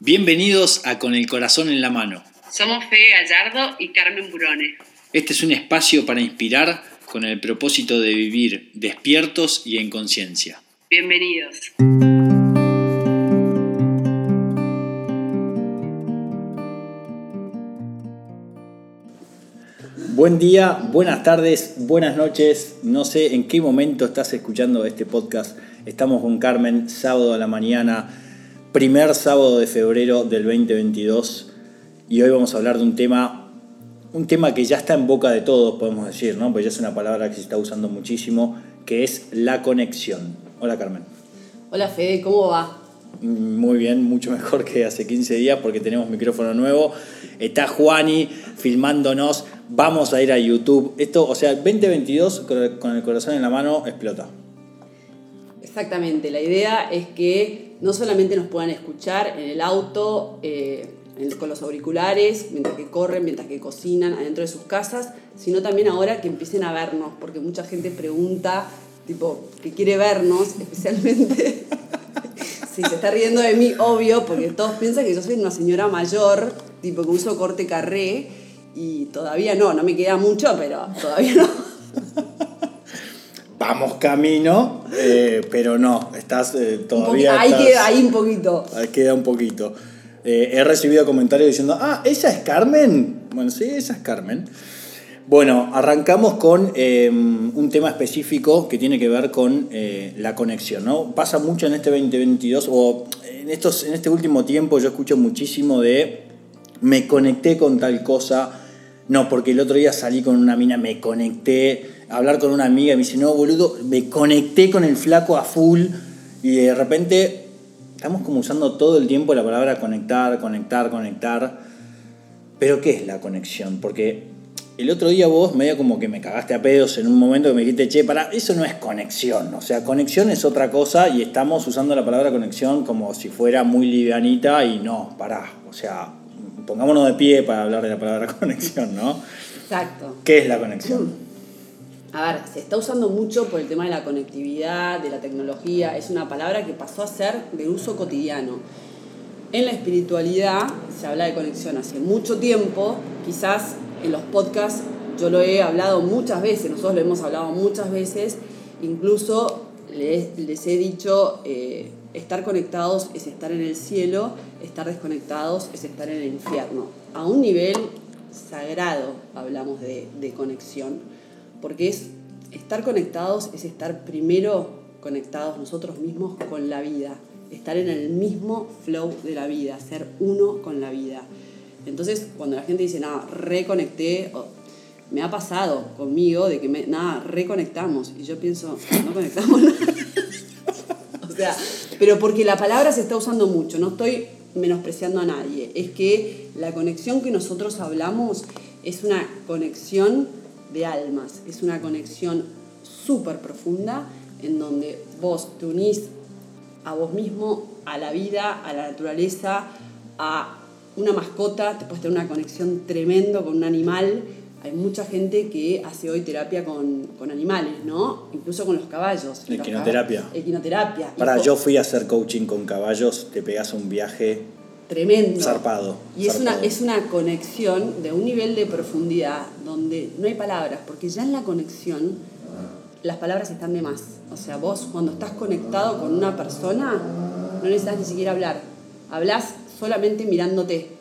Bienvenidos a Con el Corazón en la Mano. Somos Fede Gallardo y Carmen Burone. Este es un espacio para inspirar con el propósito de vivir despiertos y en conciencia. Bienvenidos. Buen día, buenas tardes, buenas noches. No sé en qué momento estás escuchando este podcast. Estamos con Carmen, sábado a la mañana, primer sábado de febrero del 2022. Y hoy vamos a hablar de un tema, un tema que ya está en boca de todos, podemos decir, ¿no? Pues ya es una palabra que se está usando muchísimo, que es la conexión. Hola Carmen. Hola Fede, ¿cómo va? Muy bien, mucho mejor que hace 15 días porque tenemos micrófono nuevo. Está Juani filmándonos. Vamos a ir a YouTube. Esto, o sea, 2022 con el corazón en la mano explota. Exactamente, la idea es que no solamente nos puedan escuchar en el auto, eh, con los auriculares, mientras que corren, mientras que cocinan adentro de sus casas, sino también ahora que empiecen a vernos, porque mucha gente pregunta, tipo, que quiere vernos, especialmente si se está riendo de mí, obvio, porque todos piensan que yo soy una señora mayor, tipo que uso corte carré, y todavía no, no me queda mucho, pero todavía no. Vamos camino, eh, pero no, estás eh, todavía. Ahí queda, ahí un poquito. Ahí queda un poquito. Eh, he recibido comentarios diciendo, ah, ¿esa es Carmen? Bueno, sí, esa es Carmen. Bueno, arrancamos con un tema específico que tiene que ver con la conexión, ¿no? Pasa mucho en este 2022, o en, estos, en este último tiempo yo escucho muchísimo de me conecté con tal cosa, no, porque el otro día salí con una mina, me conecté, a hablar con una amiga me dice, no, boludo, me conecté con el flaco a full y de repente estamos como usando todo el tiempo la palabra conectar, conectar, conectar. Pero ¿qué es la conexión? Porque el otro día vos medio como que me cagaste a pedos en un momento que me dijiste, che, para, eso no es conexión. O sea, conexión es otra cosa y estamos usando la palabra conexión como si fuera muy livianita y no, pará. O sea, pongámonos de pie para hablar de la palabra conexión, ¿no? Exacto. ¿Qué es la conexión? A ver, se está usando mucho por el tema de la conectividad, de la tecnología, es una palabra que pasó a ser de uso cotidiano. En la espiritualidad se habla de conexión hace mucho tiempo, quizás en los podcasts yo lo he hablado muchas veces, nosotros lo hemos hablado muchas veces, incluso les, he dicho, eh, estar conectados es estar en el cielo, estar desconectados es estar en el infierno. A un nivel sagrado hablamos de, de conexión porque es estar conectados es estar primero conectados nosotros mismos con la vida, estar en el mismo flow de la vida, ser uno con la vida. Entonces, cuando la gente dice, nada, reconecté, me ha pasado conmigo de que, me, nada, reconectamos. Y yo pienso, no conectamos nada. Pero porque la palabra se está usando mucho, no estoy menospreciando a nadie. Es que la conexión que nosotros hablamos es una conexión de almas. Es una conexión súper profunda en donde vos te unís a vos mismo, a la vida, a la naturaleza, a una mascota, te puedes tener una conexión tremendo con un animal. Hay mucha gente que hace hoy terapia con, animales, ¿no? Incluso con los caballos. Equinoterapia. Equinoterapia. Para, yo fui a hacer coaching con caballos, te pegas un viaje tremendo. Zarpado. Y Es, una, es una conexión de un nivel de profundidad donde no hay palabras, porque ya en la conexión las palabras están de más. O sea, vos cuando estás conectado con una persona, no necesitas ni siquiera hablar. Hablas solamente mirándote.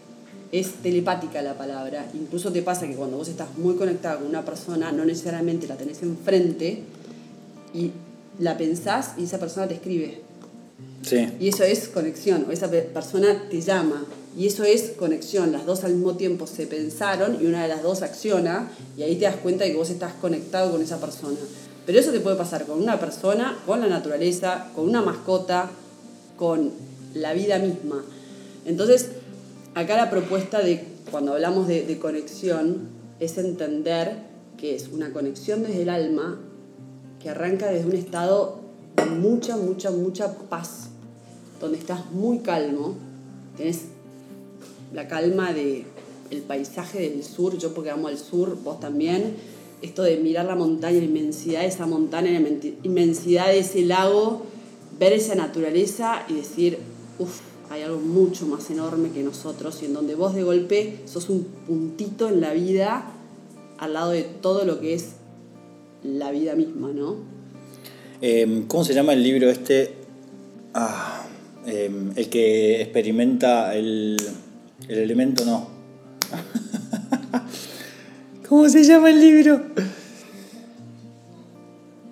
Es telepática la palabra. Incluso te pasa que cuando vos estás muy conectado con una persona, no necesariamente la tenés enfrente y la pensás y esa persona te escribe y eso es conexión, o esa persona te llama. Y eso es conexión, las dos al mismo tiempo se pensaron y una de las dos acciona y ahí te das cuenta de que vos estás conectado con esa persona. Pero eso te puede pasar con una persona, con la naturaleza, con una mascota, con la vida misma. Entonces, acá la propuesta de cuando hablamos de, conexión es entender que es una conexión desde el alma que arranca desde un estado de mucha, mucha, mucha paz donde estás muy calmo, tenés la calma de el paisaje del sur, yo porque amo al sur, vos también, esto de mirar la montaña, la inmensidad de esa montaña, la inmensidad de ese lago, ver esa naturaleza y decir, uff, hay algo mucho más enorme que nosotros y en donde vos de golpe sos un puntito en la vida al lado de todo lo que es la vida misma, ¿no? Em, ¿Cómo se llama el libro este? Ah, em, el que experimenta el, el elemento, no. ¿Cómo se llama el libro?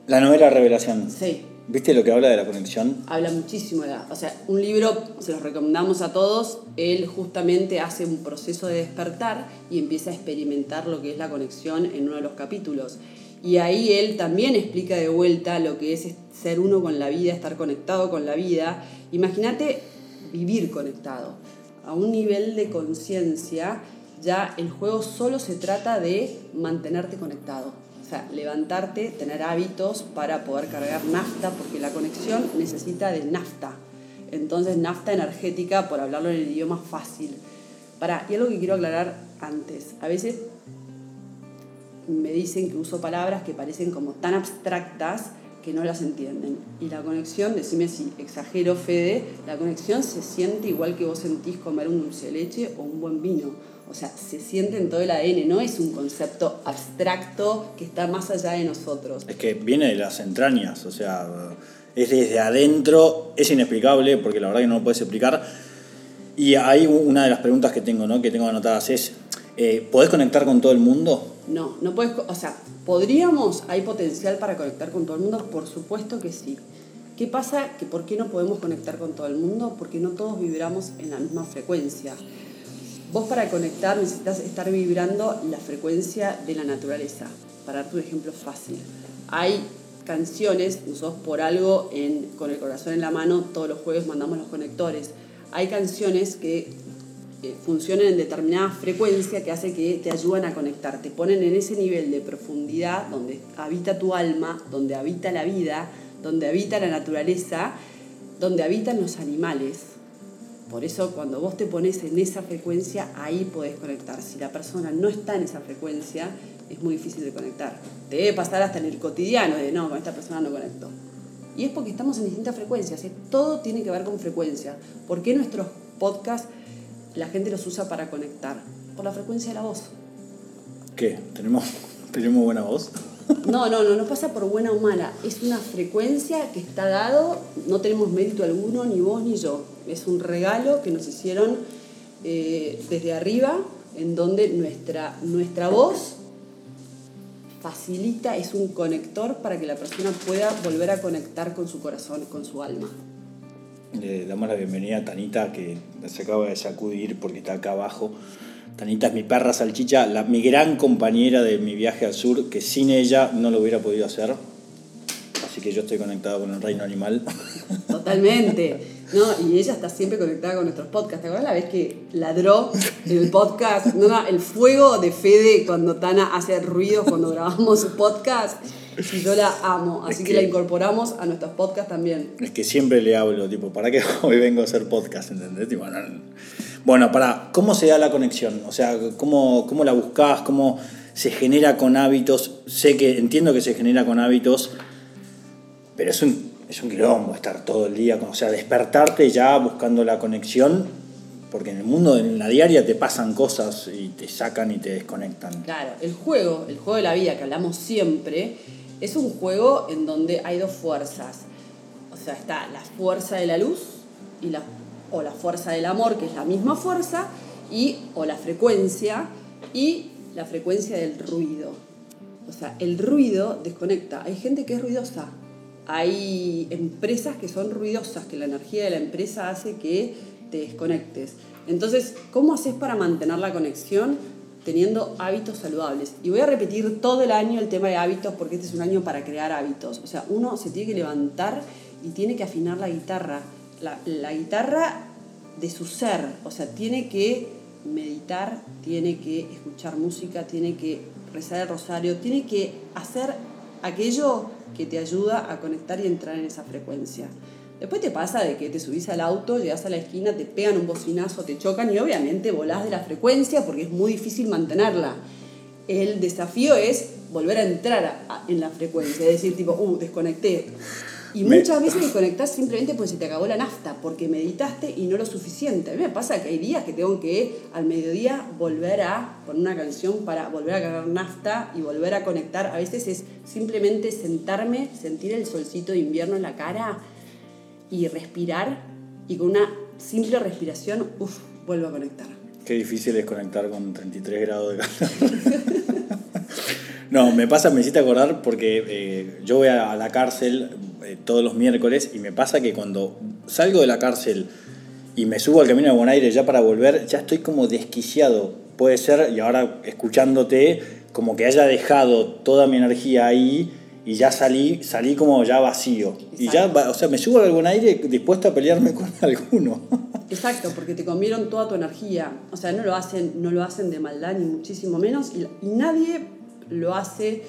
La novela Revelación. Sí. ¿Viste lo que habla de la conexión? Habla muchísimo de O sea, un libro, se los recomendamos a todos, él justamente hace un proceso de despertar y empieza a experimentar lo que es la conexión en uno de los capítulos. Y ahí él también explica de vuelta lo que es ser uno con la vida, estar conectado con la vida. Imagínate vivir conectado. A un nivel de conciencia, ya el juego solo se trata de mantenerte conectado. O sea, levantarte, tener hábitos para poder cargar nafta, porque la conexión necesita de nafta. Entonces, nafta energética, por hablarlo en el idioma fácil. Para, y algo que quiero aclarar antes. A veces me dicen que uso palabras que parecen como tan abstractas que no las entienden. Y la conexión, decime si exagero, Fede, la conexión se siente igual que vos sentís comer un dulce de leche o un buen vino o sea, se siente en todo el ADN, no es un concepto abstracto que está más allá de nosotros. Es que viene de las entrañas, o sea, es desde adentro, es inexplicable, porque la verdad que no lo puedes explicar. Y ahí una de las preguntas que tengo, ¿no? que tengo anotadas es, eh, ¿podés conectar con todo el mundo? No, no puedes, o sea, ¿podríamos, hay potencial para conectar con todo el mundo? Por supuesto que sí. ¿Qué pasa? Que ¿Por qué no podemos conectar con todo el mundo? Porque no todos vibramos en la misma frecuencia. Vos para conectar necesitas estar vibrando la frecuencia de la naturaleza. Para darte un ejemplo fácil. Hay canciones, nosotros por algo en, con el corazón en la mano todos los jueves mandamos los conectores. Hay canciones que eh, funcionan en determinada frecuencia que hace que te ayudan a conectar, te ponen en ese nivel de profundidad donde habita tu alma, donde habita la vida, donde habita la naturaleza, donde habitan los animales por eso cuando vos te pones en esa frecuencia, ahí podés conectar. Si la persona no está en esa frecuencia, es muy difícil de conectar. Te debe pasar hasta en el cotidiano de no, con esta persona no conecto. Y es porque estamos en distintas frecuencias. ¿eh? Todo tiene que ver con frecuencia. ¿Por qué nuestros podcasts la gente los usa para conectar? Por la frecuencia de la voz. ¿Qué? ¿Tenemos, ¿tenemos buena voz? No, no, no, no pasa por buena o mala. Es una frecuencia que está dado, no tenemos mérito alguno, ni vos ni yo. Es un regalo que nos hicieron eh, desde arriba, en donde nuestra, nuestra voz facilita, es un conector para que la persona pueda volver a conectar con su corazón, con su alma. Le damos la bienvenida a Tanita, que se acaba de sacudir porque está acá abajo. Tanita es mi perra salchicha, la, mi gran compañera de mi viaje al sur, que sin ella no lo hubiera podido hacer. Así que yo estoy conectado con el reino animal. Totalmente. No, y ella está siempre conectada con nuestros podcasts. ¿Te acuerdas la vez que ladró en el podcast? No, no, el fuego de Fede cuando Tana hace ruido cuando grabamos su podcast. Y yo la amo, así que, la incorporamos a nuestros podcasts también. Es que siempre le hablo, tipo, ¿para qué hoy vengo a hacer podcast? ¿Entendés? Bueno, para, ¿cómo se da la conexión? O sea, ¿cómo, cómo la buscas? ¿Cómo se genera con hábitos? Sé que entiendo que se genera con hábitos, pero es un, es un quilombo estar todo el día, o sea, despertarte ya buscando la conexión porque en el mundo, en la diaria, te pasan cosas y te sacan y te desconectan. Claro, el juego, el juego de la vida que hablamos siempre, es un juego en donde hay dos fuerzas. O sea, está la fuerza de la luz y la, o la fuerza del amor, que es la misma fuerza, y, o la frecuencia y la frecuencia del ruido. O sea, el ruido desconecta. Hay gente que es ruidosa. Hay empresas que son ruidosas, que la energía de la empresa hace que te desconectes. Entonces, ¿cómo haces para mantener la conexión? teniendo hábitos saludables. Y voy a repetir todo el año el tema de hábitos porque este es un año para crear hábitos. O sea, uno se tiene que levantar y tiene que afinar la guitarra. La, guitarra de su ser. O sea, tiene que meditar, tiene que escuchar música, tiene que rezar el rosario, tiene que hacer aquello que te ayuda a conectar y entrar en esa frecuencia. Después te pasa de que te subís al auto, llegas a la esquina, te pegan un bocinazo, te chocan y obviamente volás de la frecuencia porque es muy difícil mantenerla. El desafío es volver a entrar en la frecuencia, es decir, tipo, uh, desconecté. Y Me- muchas veces desconectás simplemente porque se te acabó la nafta, porque meditaste y no lo suficiente. A mí me pasa que hay días que tengo que al mediodía volver a poner una canción para volver a cargar nafta y volver a conectar. A veces es simplemente sentarme, sentir el solcito de invierno en la cara y respirar y con una simple respiración, uff, vuelvo a conectar. Qué difícil es conectar con 33 grados de calor. no, me pasa, me hiciste acordar porque eh, yo voy a, la cárcel eh, todos los miércoles y me pasa que cuando salgo de la cárcel y me subo al camino de Buen Aire ya para volver, ya estoy como desquiciado. Puede ser, y ahora escuchándote, como que haya dejado toda mi energía ahí y ya salí, salí como ya vacío. Y ya, o sea, me subo al Buen Aire dispuesto a pelearme con alguno. Exacto, porque te comieron toda tu energía. O sea, no lo hacen, no lo hacen de maldad, ni muchísimo menos. Y, y nadie lo hace,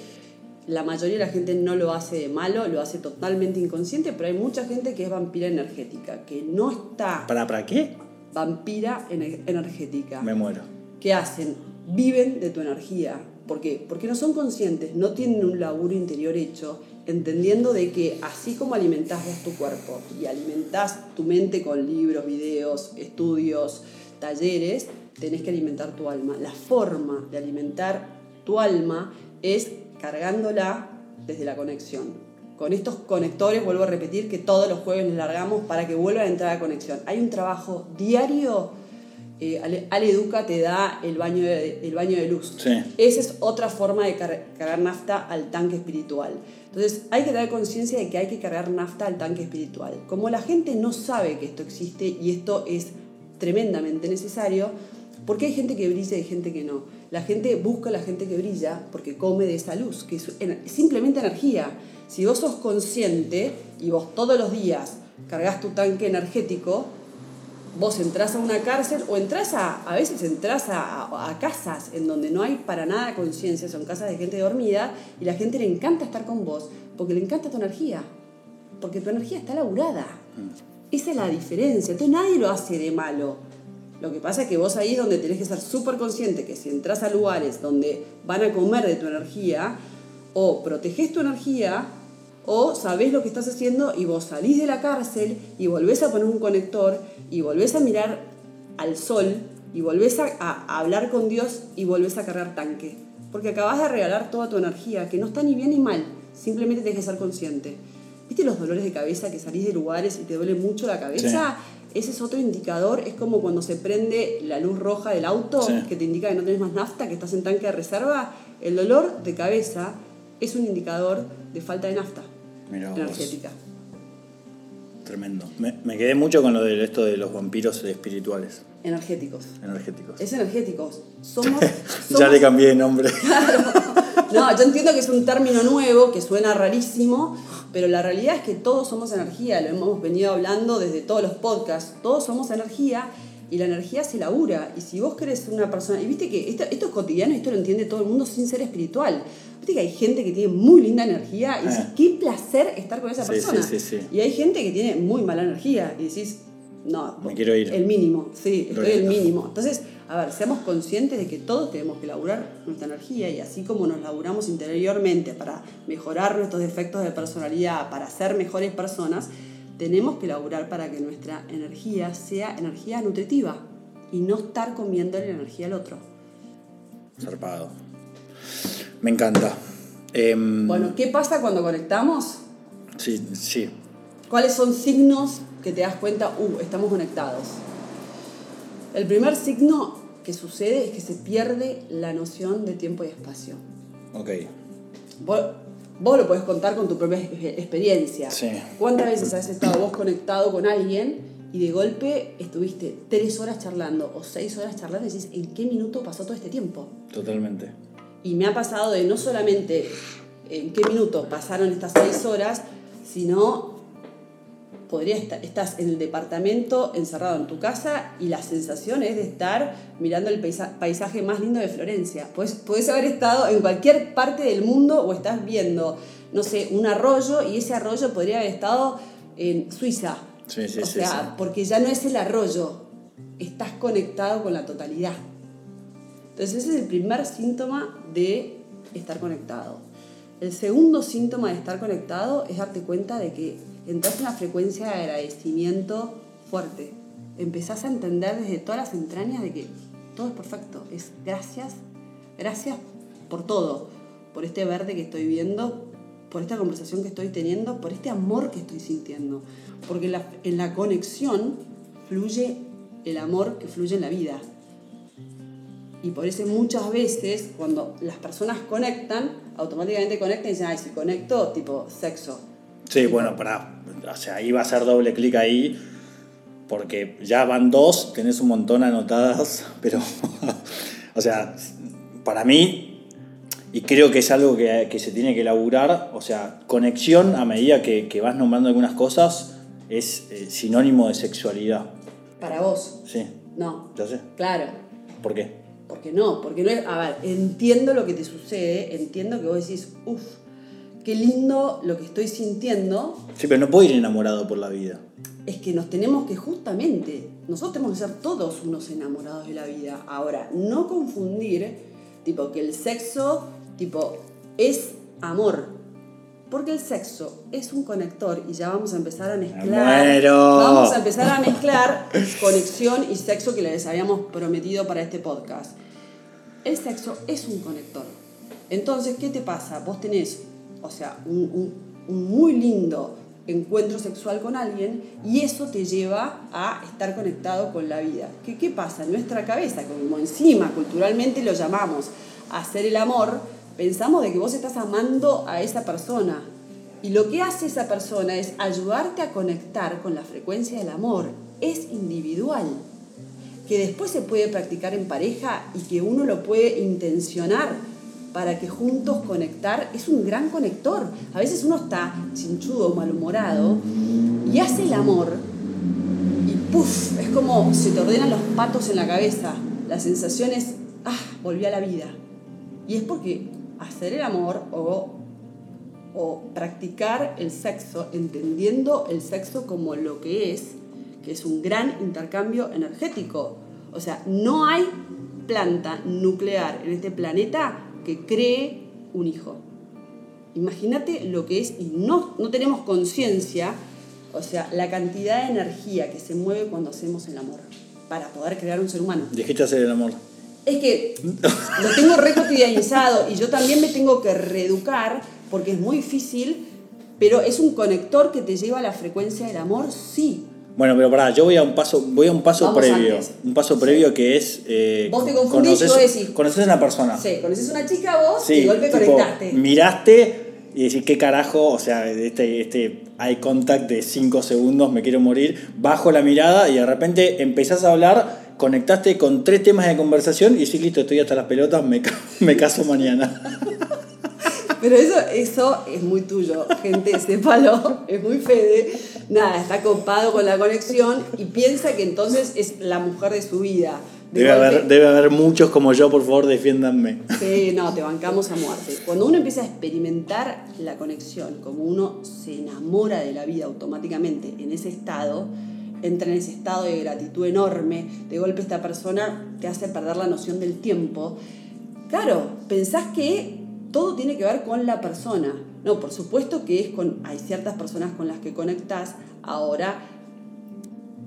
la mayoría de la gente no lo hace de malo, lo hace totalmente inconsciente, pero hay mucha gente que es vampira energética, que no está ¿Para, para qué? vampira ener- energética. Me muero. ¿Qué hacen? Viven de tu energía. ¿Por qué? Porque no son conscientes, no tienen un laburo interior hecho, entendiendo de que así como alimentás vos tu cuerpo y alimentás tu mente con libros, videos, estudios, talleres, tenés que alimentar tu alma. La forma de alimentar tu alma es cargándola desde la conexión. Con estos conectores, vuelvo a repetir que todos los jueves les largamos para que vuelvan a entrar a conexión. Hay un trabajo diario eh, Ale, Ale Educa te da el baño de, el baño de luz. Sí. Esa es otra forma de car- cargar nafta al tanque espiritual. Entonces hay que tener conciencia de que hay que cargar nafta al tanque espiritual. Como la gente no sabe que esto existe y esto es tremendamente necesario, porque hay gente que brilla y hay gente que no. La gente busca a la gente que brilla porque come de esa luz, que es simplemente energía. Si vos sos consciente y vos todos los días cargas tu tanque energético, vos entrás a una cárcel o entras a, a veces entras a, a- a casas en donde no hay para nada conciencia, son casas de gente dormida y la gente le encanta estar con vos porque le encanta tu energía, porque tu energía está laburada. Esa es la diferencia, entonces nadie lo hace de malo. Lo que pasa es que vos ahí es donde tenés que ser súper consciente que si entras a lugares donde van a comer de tu energía, o protegés tu energía, o sabés lo que estás haciendo y vos salís de la cárcel y volvés a poner un conector y volvés a mirar al sol y volvés a, a hablar con Dios y volvés a cargar tanque. Porque acabas de regalar toda tu energía, que no está ni bien ni mal, simplemente tenés que ser consciente. ¿Viste los dolores de cabeza que salís de lugares y te duele mucho la cabeza? Ese es otro indicador, es como cuando se prende la luz roja del auto Sí. que te indica que no tenés más nafta, que estás en tanque de reserva. El dolor de cabeza es un indicador de falta de nafta Mirá vos. energética. Tremendo. Me, me quedé mucho con lo de esto de los vampiros espirituales, Energéticos. energéticos. Es energéticos. Somos. ya somos- le cambié de nombre. No, yo entiendo que es un término nuevo, que suena rarísimo, pero la realidad es que todos somos energía, lo hemos venido hablando desde todos los podcasts, todos somos energía y la energía se labura. Y si vos querés ser una persona, y viste que esto, esto es cotidiano, esto lo entiende todo el mundo sin ser espiritual. Viste que hay gente que tiene muy linda energía y dices, Ah. qué placer estar con esa Sí, persona. sí, sí, sí. Y hay gente que tiene muy mala energía y decís, no, Me quiero ir. el mínimo, sí, estoy el mínimo. Entonces, a ver, seamos conscientes de que todos tenemos que laburar nuestra energía y así como nos laburamos interiormente para mejorar nuestros defectos de personalidad, para ser mejores personas, tenemos que laburar para que nuestra energía sea energía nutritiva y no estar comiéndole la energía al otro. Zarpado. Me encanta. Em, Bueno, ¿qué pasa cuando conectamos? Sí, sí. ¿Cuáles son signos que te das cuenta, uh, estamos conectados? El primer signo que sucede es que se pierde la noción de tiempo y espacio. Ok. Vos, vos lo podés contar con tu propia ex- experiencia. Sí. ¿Cuántas veces has estado vos conectado con alguien y de golpe estuviste tres horas charlando o seis horas charlando y decís, ¿en qué minuto pasó todo este tiempo? Totalmente. Y me ha pasado de no solamente en qué minuto pasaron estas seis horas, sino podría estar, estás en el departamento encerrado en tu casa y la sensación es de estar mirando el paisa- paisaje más lindo de Florencia. Puedes, puedes haber estado en cualquier parte del mundo o estás viendo, no sé, un arroyo y ese arroyo podría haber estado en Suiza. Sí, sí, o sí, sea, porque ya no es el arroyo, estás conectado con la totalidad. Entonces ese es el primer síntoma de estar conectado. El segundo síntoma de estar conectado es darte cuenta de que entras en una frecuencia de agradecimiento fuerte. Empezás a entender desde todas las entrañas de que todo es perfecto. Es gracias, gracias por todo. Por este verde que estoy viendo, por esta conversación que estoy teniendo, por este amor que estoy sintiendo. Porque la, en la conexión fluye el amor que fluye en la vida. Y por eso muchas veces cuando las personas conectan, automáticamente conectan y dicen, ay, si conecto, tipo sexo. Sí, bueno, para, o sea, ahí va a ser doble clic ahí, porque ya van dos, tenés un montón anotadas, pero, o sea, para mí, y creo que es algo que, que se tiene que elaborar, o sea, conexión a medida que, que vas nombrando algunas cosas es eh, sinónimo de sexualidad. Para vos. Sí, No. ya sé. Claro. ¿Por qué? Porque no, porque no es. A ver, entiendo lo que te sucede, entiendo que vos decís, uff, qué lindo lo que estoy sintiendo. Sí, pero no puedo ir enamorado por la vida. Es que nos tenemos que justamente, nosotros tenemos que ser todos unos enamorados de la vida. Ahora, no confundir, tipo, que el sexo, tipo, es amor. Porque el sexo es un conector y ya vamos a empezar a mezclar. muero. Vamos a empezar a mezclar conexión y sexo que les habíamos prometido para este podcast. El sexo es un conector. Entonces, ¿qué te pasa? Vos tenés, o sea, un, muy lindo encuentro sexual con alguien y eso te lleva a estar conectado con la vida. ¿Qué, qué pasa? En nuestra cabeza, como encima culturalmente lo llamamos hacer el amor, pensamos de que vos estás amando a esa persona. Y lo que hace esa persona es ayudarte a conectar con la frecuencia del amor. Es individual que después se puede practicar en pareja y que uno lo puede intencionar para que juntos conectar, es un gran conector. A veces uno está chinchudo, malhumorado y hace el amor y puff, es como se te ordenan los patos en la cabeza. La sensación es, ah, volví a la vida. Y es porque hacer el amor o, o practicar el sexo, entendiendo el sexo como lo que es, que es un gran intercambio energético. O sea, no hay planta nuclear en este planeta que cree un hijo. Imagínate lo que es, y no, no tenemos conciencia, o sea, la cantidad de energía que se mueve cuando hacemos el amor para poder crear un ser humano. Dijiste hacer el amor. Es que lo tengo re cotidianizado y yo también me tengo que reeducar porque es muy difícil, pero es un conector que te lleva a la frecuencia del amor, sí. Bueno, pero pará, yo voy a un paso, voy a un paso Vamos previo. antes. Un paso previo que es. eh, Vos te confundís, conoces- yo decís. Conoces a una persona. Sí, conoces una chica vos Sí, y de golpe tipo, conectaste. Miraste y decís, ¿qué carajo? O sea, este, este eye contact de 5 segundos, me quiero morir. Bajo la mirada y de repente empezás a hablar, conectaste con tres temas de conversación y decís, listo, estoy hasta las pelotas, me, me caso mañana. Pero eso, eso es muy tuyo, gente, sépalo, es muy fede. Nada, está copado con la conexión y piensa que entonces es la mujer de su vida. De Debe haber, debe haber muchos como yo, por favor, defiéndanme. Sí, no, te bancamos a muerte. Cuando uno empieza a experimentar la conexión, como uno se enamora de la vida automáticamente en ese estado, entra en ese estado de gratitud enorme, de golpe esta persona te hace perder la noción del tiempo. Claro, pensás que todo tiene que ver con la persona. No, por supuesto que es con. Hay ciertas personas con las que conectás. Ahora,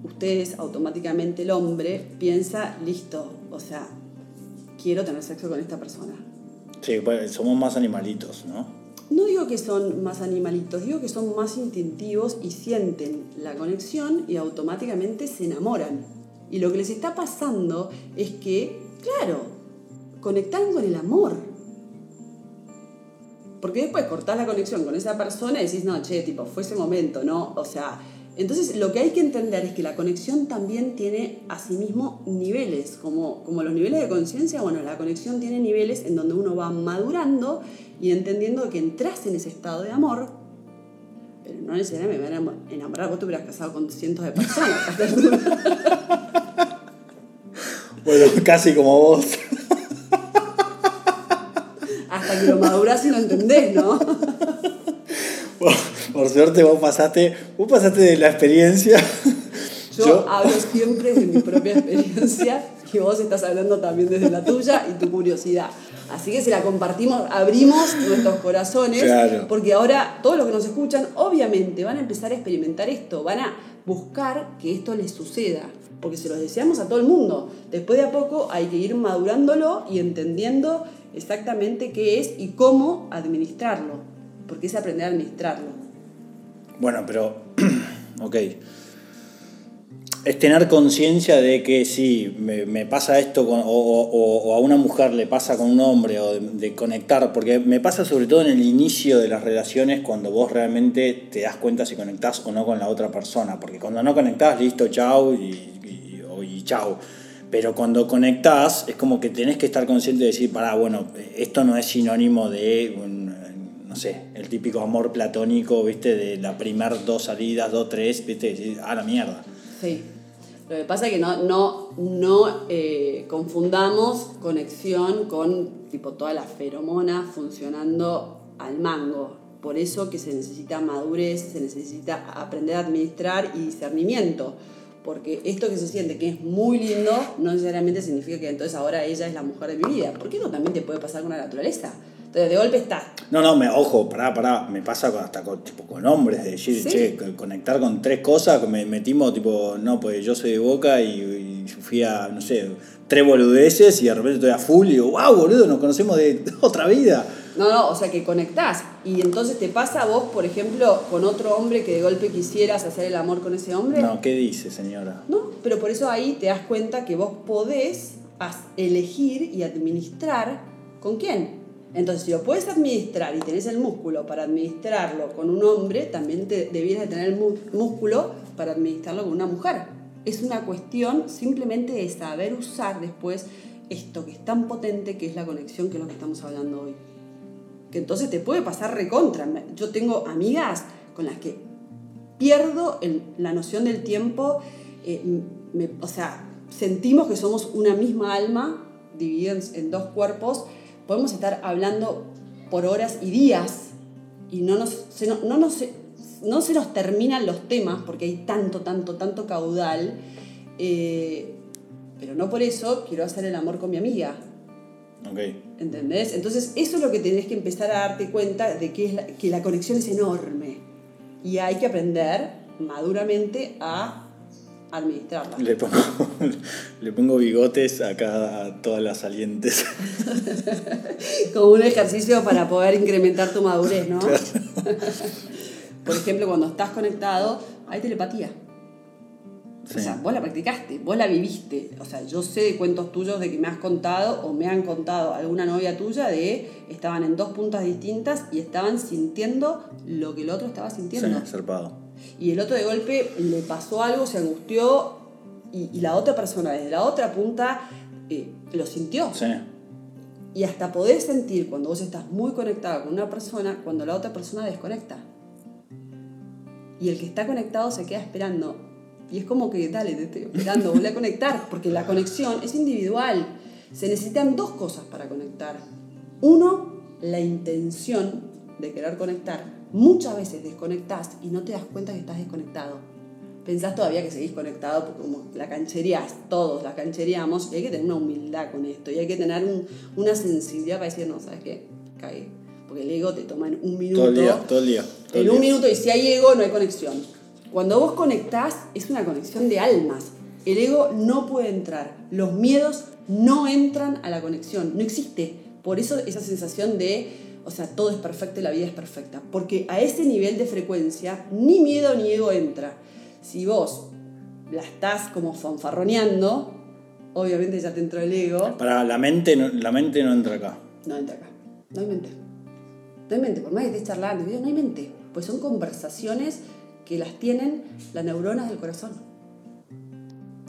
ustedes automáticamente el hombre piensa, listo, o sea, quiero tener sexo con esta persona. Sí, pues, somos más animalitos, ¿no? No digo que son más animalitos, digo que son más instintivos y sienten la conexión y automáticamente se enamoran. Y lo que les está pasando es que, claro, conectan con el amor. Porque después cortás la conexión con esa persona y decís, no, che, tipo, fue ese momento, ¿no? O sea, entonces lo que hay que entender es que la conexión también tiene asimismo niveles, como, como los niveles de conciencia, bueno, la conexión tiene niveles en donde uno va madurando y entendiendo que entras en ese estado de amor, pero no necesariamente me van a enamorar, vos te hubieras casado con cientos de personas. Bueno, casi como vos. Lo madurás y lo entendés, ¿no? Por suerte vos pasaste, vos pasaste de la experiencia. Yo, Yo- hablo siempre de mi propia experiencia y vos estás hablando también desde la tuya y tu curiosidad. Así que si la compartimos, abrimos nuestros corazones, Claro. porque ahora todos los que nos escuchan, obviamente, van a empezar a experimentar esto, van a buscar que esto les suceda, porque se los deseamos a todo el mundo. Después de a poco hay que ir madurándolo y entendiendo exactamente qué es y cómo administrarlo, porque es aprender a administrarlo. Bueno, pero. ok. Es tener conciencia de que si me, me pasa esto con- o, o- o a una mujer le pasa con un hombre o de, de conectar, porque me pasa sobre todo en el inicio de las relaciones cuando vos realmente te das cuenta si conectás o no con la otra persona, porque cuando no conectás, listo, chau y, y, y chau. Pero cuando conectás es como que tenés que estar consciente de decir, pará, bueno, esto no es sinónimo de un, no sé, el típico amor platónico, viste, de la primer dos salidas, dos, tres, viste, decir, ah, la mierda. Sí. Lo que pasa es que no, no, no eh, confundamos conexión con tipo todas las feromonas funcionando al mango. Por eso que se necesita madurez, se necesita aprender a administrar y discernimiento. Porque esto que se siente que es muy lindo, no necesariamente significa que entonces ahora ella es la mujer de mi vida. Porque eso también te puede pasar con la naturaleza. Entonces de golpe estás No, no, me, ojo, pará, pará, me pasa con- hasta con, tipo, con hombres, de decir, Sí. che, co- conectar con tres cosas, que me metimos, tipo, no, pues yo soy de Boca y, y fui a, no sé, tres boludeces y de repente estoy a full y digo, wow, boludo, nos conocemos de otra vida. No, no, o sea que conectás. Y entonces te pasa a vos, por ejemplo, con otro hombre que de golpe quisieras hacer el amor con ese hombre. No, ¿qué dice, señora? No, pero por eso ahí te das cuenta que vos podés elegir y administrar con quién. Entonces, si lo puedes administrar y tenés el músculo para administrarlo con un hombre, también te, debieras de tener el músculo para administrarlo con una mujer. Es una cuestión simplemente de saber usar después esto que es tan potente que es la conexión que es lo que estamos hablando hoy. Que entonces te puede pasar recontra. Yo tengo amigas con las que pierdo la noción del tiempo, eh, me- o sea, sentimos que somos una misma alma dividida en, en dos cuerpos, podemos estar hablando por horas y días y no, nos, se, no, no nos, no se nos terminan los temas porque hay tanto, tanto, tanto caudal, eh, pero no por eso quiero hacer el amor con mi amiga. Ok. ¿Entendés? Entonces, eso es lo que tenés que empezar a darte cuenta de que, es la, que la conexión es enorme. Y hay que aprender maduramente a administrarla. Le pongo, le pongo bigotes acá a todas las salientes. Como un ejercicio para poder incrementar tu madurez, ¿no? Por ejemplo, cuando estás conectado, hay telepatía. Sí. O sea, vos la practicaste, vos la viviste. O sea, yo sé de cuentos tuyos de que me has contado o me han contado alguna novia tuya de estaban en dos puntas distintas y estaban sintiendo lo que el otro estaba Sí, sintiendo. zarpado. Y el otro de golpe le pasó algo, se angustió y, y la otra persona desde la otra punta eh, lo sintió. Sí. Y hasta poder sentir cuando vos estás muy conectado con una persona, cuando la otra persona desconecta. Y el que está conectado se queda esperando. Y es como que, dale, te estoy esperando, volví a conectar, porque la conexión es individual. Se necesitan dos cosas para conectar. Uno, la intención de querer conectar. Muchas veces desconectás y no te das cuenta que estás desconectado. Pensás todavía que seguís conectado porque como la cancherías, todos la canchereamos y hay que tener una humildad con esto y hay que tener un- una sensibilidad para decir, no, ¿sabes qué? Cagué. Porque el ego te toma en un minuto. Todo el día, todo el día. todo En un día. minuto y si hay ego no hay conexión. Cuando vos conectás es una conexión de almas. El ego no puede entrar. Los miedos no entran a la conexión. No existe. Por eso esa sensación de, o sea, todo es perfecto y la vida es perfecta. Porque a ese nivel de frecuencia ni miedo ni ego entra. Si vos la estás como fanfarroneando, obviamente ya te entró el ego. Para la mente, no, la mente no entra acá. No entra acá. No hay mente. No hay mente. Por más que estés charlando, no hay mente. Pues son conversaciones que las tienen las neuronas del corazón.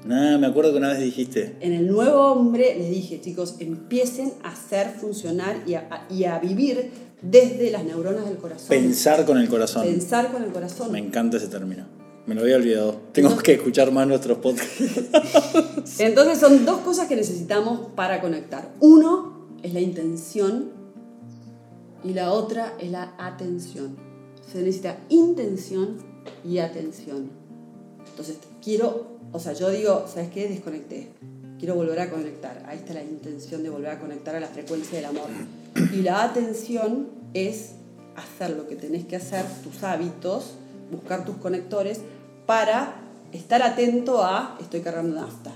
Nada, me acuerdo que una vez dijiste. En el nuevo hombre les dije, chicos, empiecen a hacer funcionar y a, y a vivir desde las neuronas del corazón. Pensar con el corazón. Pensar con el corazón. Me encanta ese término. Me lo había olvidado. Tengo que escuchar más nuestros podcasts. Entonces son dos cosas que necesitamos para conectar. Uno es la intención y la otra es la atención. Se necesita intención y atención. Entonces quiero O sea, yo digo, ¿sabes qué? Desconecté. Quiero volver a conectar. Ahí está la intención de volver a conectar a la frecuencia del amor. Y la atención es hacer lo que tenés que hacer, tus hábitos, buscar tus conectores para estar atento a estoy cargando nafta.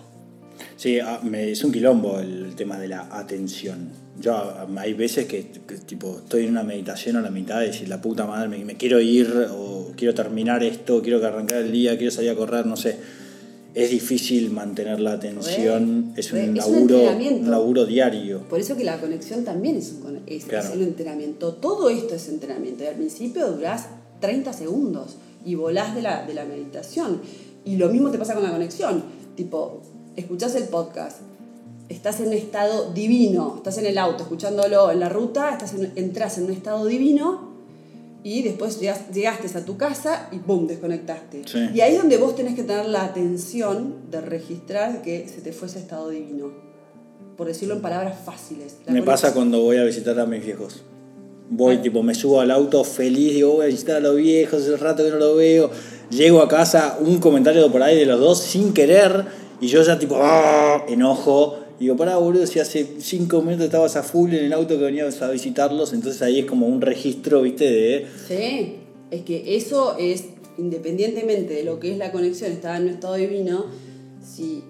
Sí, ah, es un quilombo el tema de la atención. Yo ah, hay veces que, que, tipo estoy en una meditación a la mitad y decir la puta madre, me, me quiero ir o quiero terminar esto, quiero que arrancar el día, quiero salir a correr, no sé. Es difícil mantener la atención, Re, es un es un laburo, entrenamiento. un laburo diario. Por eso que la conexión también es un, es, Claro. es un entrenamiento. Todo esto es entrenamiento. Y al principio durás 30 segundos y volás de la, de la meditación. Y lo mismo te pasa con la conexión. Tipo, escuchás el podcast, estás en un estado divino, estás en el auto escuchándolo en la ruta, estás en- entras en un estado divino y después llegas- llegaste a tu casa y ¡pum! desconectaste. Sí. Y ahí es donde vos tenés que tener la atención de registrar que se te fue ese estado divino. Por decirlo en palabras fáciles. La Me pasa conexión- cuando voy a visitar a mis viejos. Voy, tipo, me subo al auto feliz, digo, voy a visitar a los viejos, hace rato que no lo veo. Llego a casa, un comentario por ahí de los dos sin querer, y yo ya, tipo, ¡ah! enojo. Digo, pará, boludo, si hace cinco minutos estabas a full en el auto que venías a visitarlos, entonces ahí es como un registro, viste, de. Sí, es que eso es, independientemente de lo que es la conexión, estar en un estado divino, si,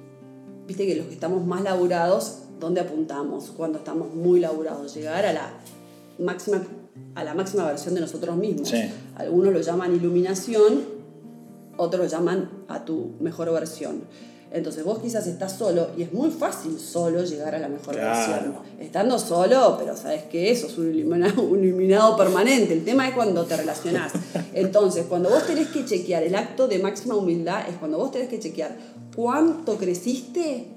viste que los que estamos más laburados, ¿dónde apuntamos? Cuando estamos muy laburados, llegar a la máxima, a la máxima versión de nosotros mismos. Sí. Algunos lo llaman iluminación, otros lo llaman a tu mejor versión. Entonces vos quizás estás solo y es muy fácil solo llegar a la mejor Claro. versión. Estando solo, pero ¿sabes qué? Eso es un iluminado, un iluminado permanente. El tema es cuando te relacionás. Entonces, cuando vos tenés que chequear el acto de máxima humildad, es cuando vos tenés que chequear cuánto creciste,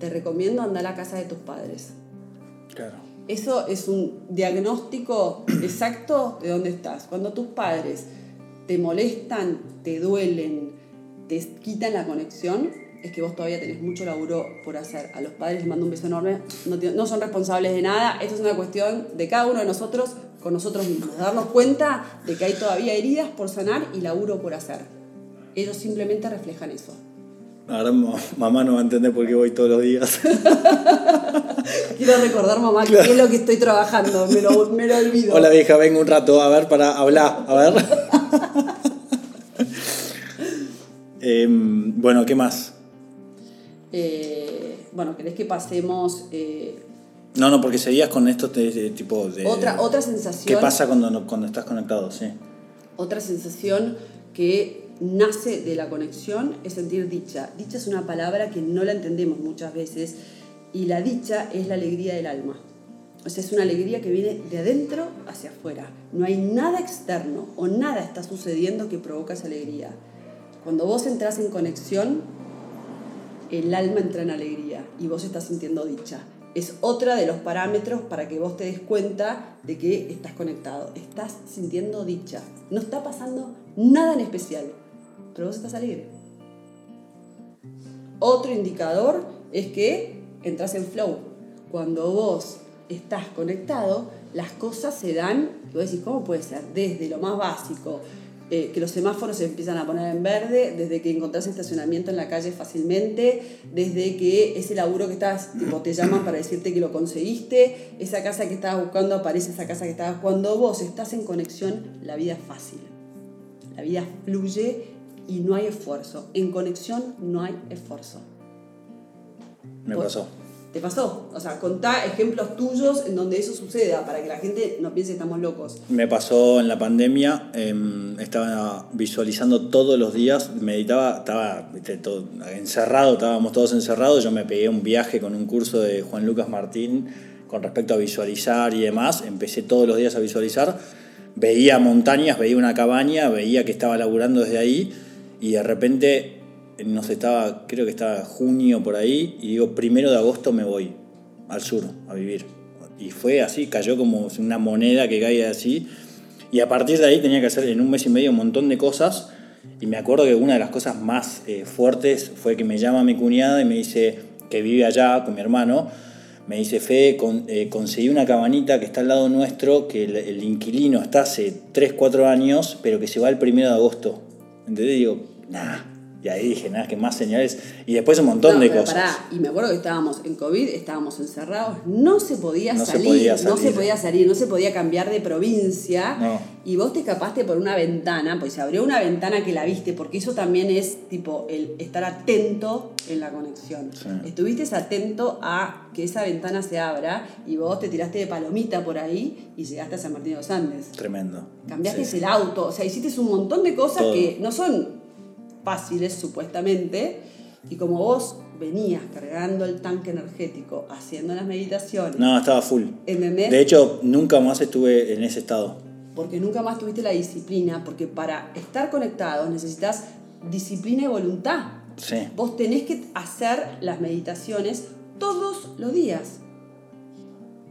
te recomiendo andar a la casa de tus padres. Claro. Eso es un diagnóstico exacto de dónde estás. Cuando tus padres te molestan, te duelen, te quitan la conexión, es que vos todavía tenés mucho laburo por hacer. A los padres les mando un beso enorme. No, te- no son responsables de nada. Esto es una cuestión de cada uno de nosotros con nosotros mismos. Darnos cuenta de que hay todavía heridas por sanar y laburo por hacer. Ellos simplemente reflejan eso. Ahora ma- mamá no va a entender por qué voy todos los días. Quiero recordar, mamá, que es lo que estoy trabajando. Me lo, me lo olvido. Hola vieja, vengo un rato, a ver, para hablar, a ver. Em, bueno, ¿qué más? Eh, bueno, ¿querés que pasemos eh, No, no, porque seguías con esto de, de tipo de... otra, otra sensación? ¿Qué pasa cuando, cuando estás conectado? Sí. Otra sensación que nace de la conexión es sentir dicha. Dicha es una palabra que no la entendemos muchas veces y la dicha es la alegría del alma. O sea, es una alegría que viene de adentro hacia afuera. No hay nada externo o nada está sucediendo que provoca esa alegría. Cuando vos entras en conexión, el alma entra en alegría y vos estás sintiendo dicha. Es otra de los parámetros para que vos te des cuenta de que estás conectado. Estás sintiendo dicha. No está pasando nada en especial, pero vos estás alegre. Otro indicador es que entras en flow. Cuando vos estás conectado, las cosas se dan, y vos decís, ¿cómo puede ser? Desde lo más básico, eh, que los semáforos se empiezan a poner en verde, desde que encontrás estacionamiento en la calle fácilmente, desde que ese laburo que estás, tipo, te llaman para decirte que lo conseguiste, esa casa que estabas buscando aparece esa casa que estabas. Cuando vos estás en conexión, la vida es fácil. La vida fluye y no hay esfuerzo. En conexión no hay esfuerzo. Me pasó. ¿Te pasó? O sea, contá ejemplos tuyos en donde eso suceda para que la gente no piense que estamos locos. Me pasó en la pandemia, em, estaba visualizando todos los días, meditaba, estaba todo, encerrado, estábamos todos encerrados, yo me pegué un viaje con un curso de Juan Lucas Martín con respecto a visualizar y demás, empecé todos los días a visualizar, veía montañas, veía una cabaña, veía que estaba laburando desde ahí y de repente, no sé, estaba, creo que estaba junio por ahí y digo, primero de agosto me voy al sur a vivir. Y fue así, cayó como una moneda que caía así. Y a partir de ahí tenía que hacer en un mes y medio un montón de cosas. Y me acuerdo que una de las cosas más eh, fuertes fue que me llama mi cuñada y me dice, que vive allá con mi hermano, me dice, Fe, con- eh, conseguí una cabanita que está al lado nuestro, que el, el inquilino está hace 3, 4 años, pero que se va el primero de agosto. ¿Entendés? Y digo, nah, Y ahí dije, nada, que más señales. Y después un montón No, de cosas. pará, y me acuerdo que estábamos en COVID, estábamos encerrados, no se podía, No se salir, no se podía salir, no se podía cambiar de provincia. No. Y vos te escapaste por una ventana, pues se abrió una ventana que la viste, porque eso también es tipo el estar atento en la conexión. Sí. Estuviste atento a que esa ventana se abra y vos te tiraste de palomita por ahí y llegaste a San Martín de los Andes. Tremendo. Cambiaste Sí, sí. el auto, o sea, hiciste un montón de cosas Todo. que no son fáciles supuestamente. Y como vos venías cargando el tanque energético, haciendo las meditaciones, No, estaba full. De hecho, nunca más estuve en ese estado. porque nunca más tuviste la disciplina, porque para estar conectados necesitas disciplina y voluntad. Sí. Vos tenés que hacer las meditaciones todos los días.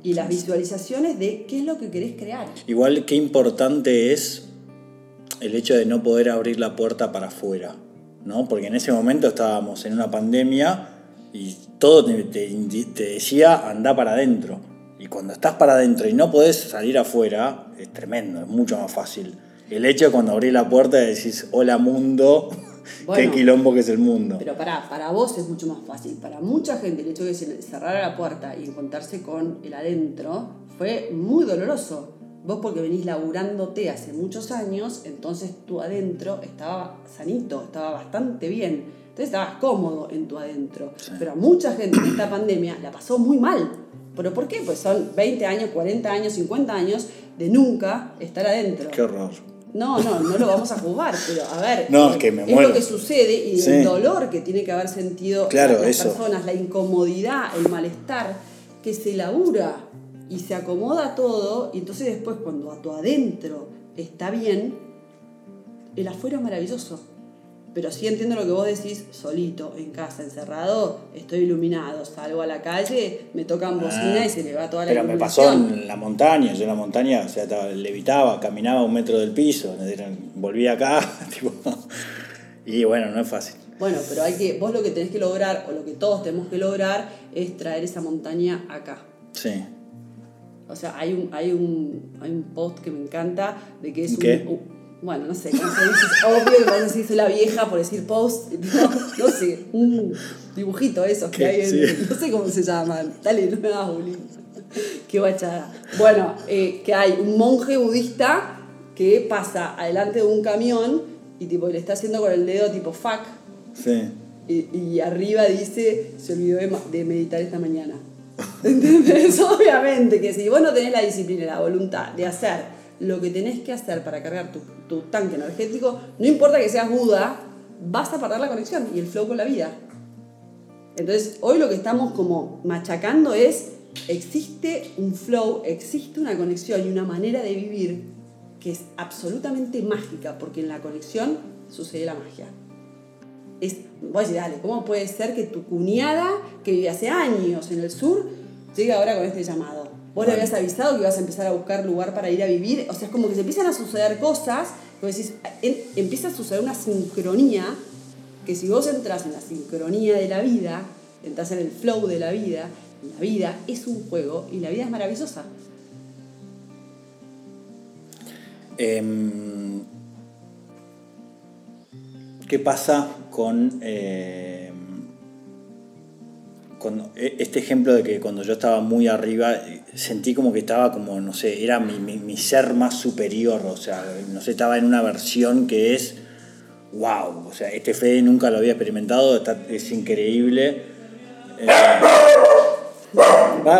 Y las visualizaciones de qué es lo que querés crear. Igual qué importante es el hecho de no poder abrir la puerta para afuera, ¿no? Porque en ese momento estábamos en una pandemia y todo te, te te decía anda para adentro. Y cuando estás para adentro y no podés salir afuera, es tremendo, es mucho más fácil. El hecho de cuando abrís la puerta y decís, hola mundo, Bueno. qué quilombo que es el mundo. Pero para, para vos es mucho más fácil. Para mucha gente el hecho de cerrara la puerta y encontrarse con el adentro fue muy doloroso. Vos porque venís laburándote hace muchos años, entonces tu adentro estaba sanito, estaba bastante bien. Entonces estabas cómodo en tu adentro. Sí. Pero a mucha gente en esta pandemia la pasó muy mal. ¿Pero por qué? Pues son 20 años, 40 años, 50 años de nunca estar adentro. Qué horror. No, no, no lo vamos a juzgar, pero a ver, No, es que me es muero. lo que sucede y Sí. el dolor que tiene que haber sentido Claro, las eso. personas, la incomodidad, el malestar, que se labura y se acomoda todo, y entonces después cuando a tu adentro está bien, el afuera es maravilloso. Pero sí entiendo lo que vos decís, solito, en casa, encerrado, estoy iluminado, salgo a la calle, me tocan bocina Ah, y se le va toda la Pero me pasó en la montaña, yo en la montaña, o sea, estaba- levitaba, caminaba un metro del piso, volví acá, tipo, y bueno, no es fácil. Bueno, pero hay que, vos lo que tenés que lograr, o lo que todos tenemos que lograr, es traer esa montaña acá. Sí. O sea, hay un, hay un, hay un post que me encanta de que es ¿Qué? un- bueno, no sé, cómo se dice, es obvio que decir soy la vieja por decir post, no, no sé, un dibujito esos que hay en, Sí. no sé cómo se llaman, dale, no me hagas bullying. Qué guachada. Bueno, eh, que hay un monje budista que pasa adelante de un camión y tipo le está haciendo con el dedo tipo fuck Sí. y, y arriba dice, se olvidó de, de meditar esta mañana. ¿Entendés? Obviamente que si vos no tenés la disciplina y la voluntad de hacer lo que tenés que hacer para cargar tu, tu tanque energético, no importa que seas Buda, vas a perder la conexión y el flow con la vida. Entonces, hoy lo que estamos como machacando es, existe un flow, existe una conexión y una manera de vivir que es absolutamente mágica, porque en la conexión sucede la magia es, voy a decir, dale, ¿cómo puede ser que tu cuñada, que vive hace años en el sur, llegue ahora con este llamado? Vos le habías avisado que ibas a empezar a buscar lugar para ir a vivir, o sea, es como que se empiezan a suceder cosas, vos decís, empieza a suceder una sincronía, que si vos entras en la sincronía de la vida, entras en el flow de la vida, la vida es un juego y la vida es maravillosa. Em, ¿Qué pasa con, em, cuando- e- este ejemplo de que cuando yo estaba muy arriba eh, sentí como que estaba como, no sé, era mi, mi- mi ser más superior, o sea, no sé, estaba en una versión que es, wow, o sea, este Fede nunca lo había experimentado, está- es increíble. Eh,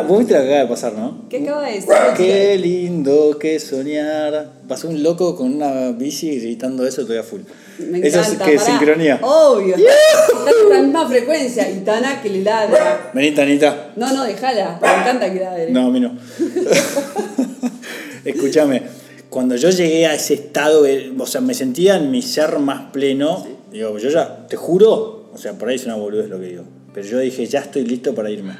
vos viste lo que acaba de pasar, ¿no? ¿Qué acaba de decir? Qué lindo que soñar. Pasó un loco con una bici gritando eso todavía full. Me eso encanta, es que pará. sincronía. Obvio. Está en la misma frecuencia. Y Tana que le ladra. Vení, Tanita. No, no, déjala. Me encanta que ladre. No, a mí no. Escúchame, cuando yo llegué a ese estado, eh, o sea, me sentía en mi ser más pleno. Digo, yo ya, te juro, o sea, por ahí es una boludez lo que digo. Pero yo dije, ya estoy listo para irme.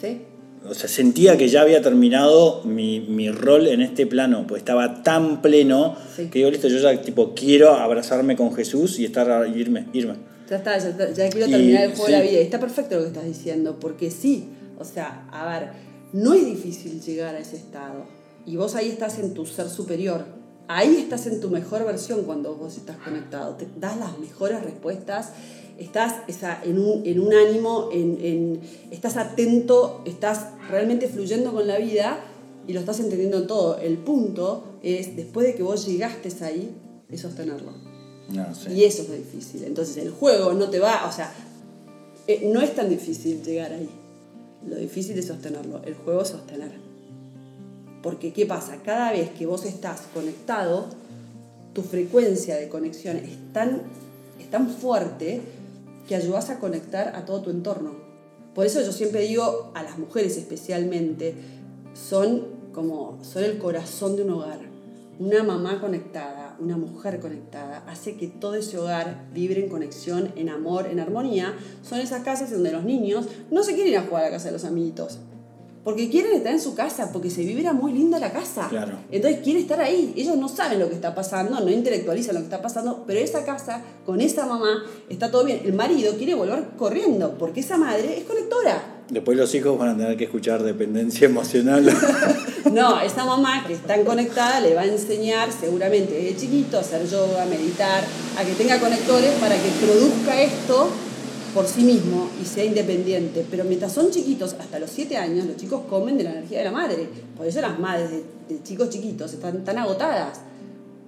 ¿Sí? O sea, sentía que ya había terminado mi, mi rol en este plano, pues estaba tan pleno Sí. que digo, listo, yo ya tipo quiero abrazarme con Jesús y estar y irme, irme. Ya está, ya, está, ya quiero Y- terminar el juego de la vida. Y está perfecto lo que estás diciendo, porque sí. O sea, a ver, no es difícil llegar a ese estado. Y vos ahí estás en tu ser superior. ahí estás en tu mejor versión cuando vos estás conectado. Te das las mejores respuestas, estás esa, en, un, en un ánimo, en, en- estás atento, estás realmente fluyendo con la vida y lo estás entendiendo todo. El punto es, después de que vos llegaste ahí, es sostenerlo. No, sí. Y eso es lo difícil. Entonces el juego no te va, o sea, eh, no es tan difícil llegar ahí. Lo difícil es sostenerlo. El juego es sostener. Porque ¿qué pasa? Cada vez que vos estás conectado, tu frecuencia de conexión es tan, es tan fuerte que ayudas a conectar a todo tu entorno. Por eso yo siempre digo a las mujeres especialmente, son como son el corazón de un hogar. Una mamá conectada, una mujer conectada, hace que todo ese hogar vibre en conexión, en amor, en armonía. Son esas casas donde los niños no se quieren ir a jugar a casa de los amiguitos. Porque quieren estar en su casa, porque se vibra muy linda la casa. Claro. Entonces quieren estar ahí. Ellos no saben lo que está pasando, no intelectualizan lo que está pasando, pero esa casa, con esa mamá, está todo bien. El marido quiere volver corriendo, porque esa madre es conectora. Después los hijos van a tener que escuchar dependencia emocional. No, esa mamá que está conectada le va a enseñar seguramente desde chiquito a hacer yoga, a meditar, a que tenga conectores para que produzca esto por sí mismo y sea independiente. Pero mientras son chiquitos, hasta los 7 años, los chicos comen de la energía de la madre. Por eso las madres de, de chicos chiquitos están tan agotadas.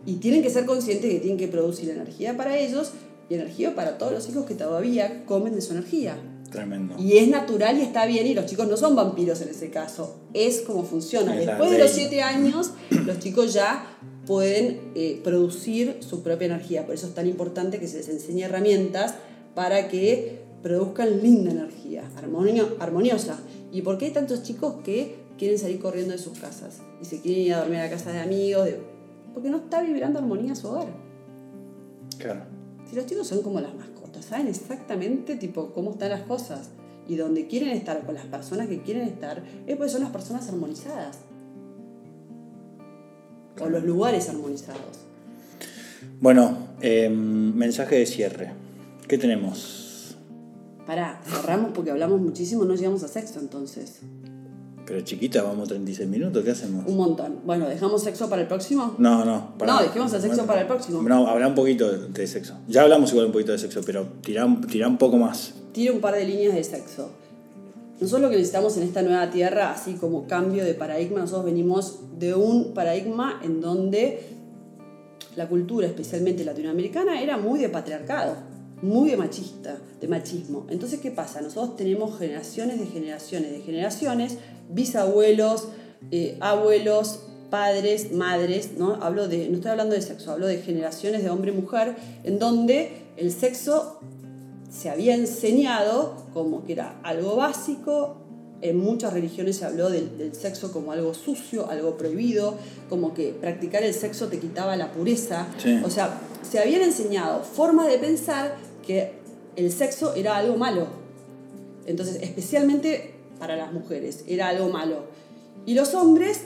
Y tienen que ser conscientes que tienen que producir energía para ellos y energía para todos los hijos que todavía comen de su energía. Tremendo. Y es natural y está bien, y los chicos no son vampiros en ese caso. Es como funciona. Es Después de los ley. 7 años, los chicos ya pueden eh, producir su propia energía. Por eso es tan importante que se les enseñe herramientas para que produzcan linda energía, armonio- armoniosa. ¿Y por qué hay tantos chicos que quieren salir corriendo de sus casas y se quieren ir a dormir a la casa de amigos? de- Porque no está vibrando armonía su hogar. Claro. Si los chicos son como las mascotas, saben exactamente tipo cómo están las cosas y donde quieren estar con las personas que quieren estar, es porque son las personas armonizadas. O los lugares armonizados. Bueno, em, mensaje de cierre. ¿Qué tenemos? Pará, cerramos porque hablamos muchísimo, no llegamos a sexo entonces. Pero chiquita, vamos 36 minutos, ¿qué hacemos? Un montón. Bueno, ¿dejamos sexo para el próximo? No, no. No, dejemos el sexo para el próximo. No, habla un poquito de, de sexo. Ya hablamos igual un poquito de sexo, pero tirá, tirá un poco más. Tira un par de líneas de sexo. Nosotros lo que necesitamos en esta nueva tierra, así como cambio de paradigma, nosotros venimos de un paradigma en donde la cultura, especialmente latinoamericana, era muy de patriarcado, muy de machista, de machismo. Entonces, ¿qué pasa? Nosotros tenemos generaciones de generaciones de generaciones, bisabuelos, eh, abuelos, padres, madres, ¿no? Hablo de, no estoy hablando de sexo, hablo de generaciones de hombre y mujer, en donde el sexo se había enseñado como que era algo básico. En muchas religiones se habló del, del sexo como algo sucio, algo prohibido, como que practicar el sexo te quitaba la pureza. Sí. O sea, se habían enseñado formas de pensar que el sexo era algo malo. Entonces, especialmente para las mujeres, era algo malo. Y los hombres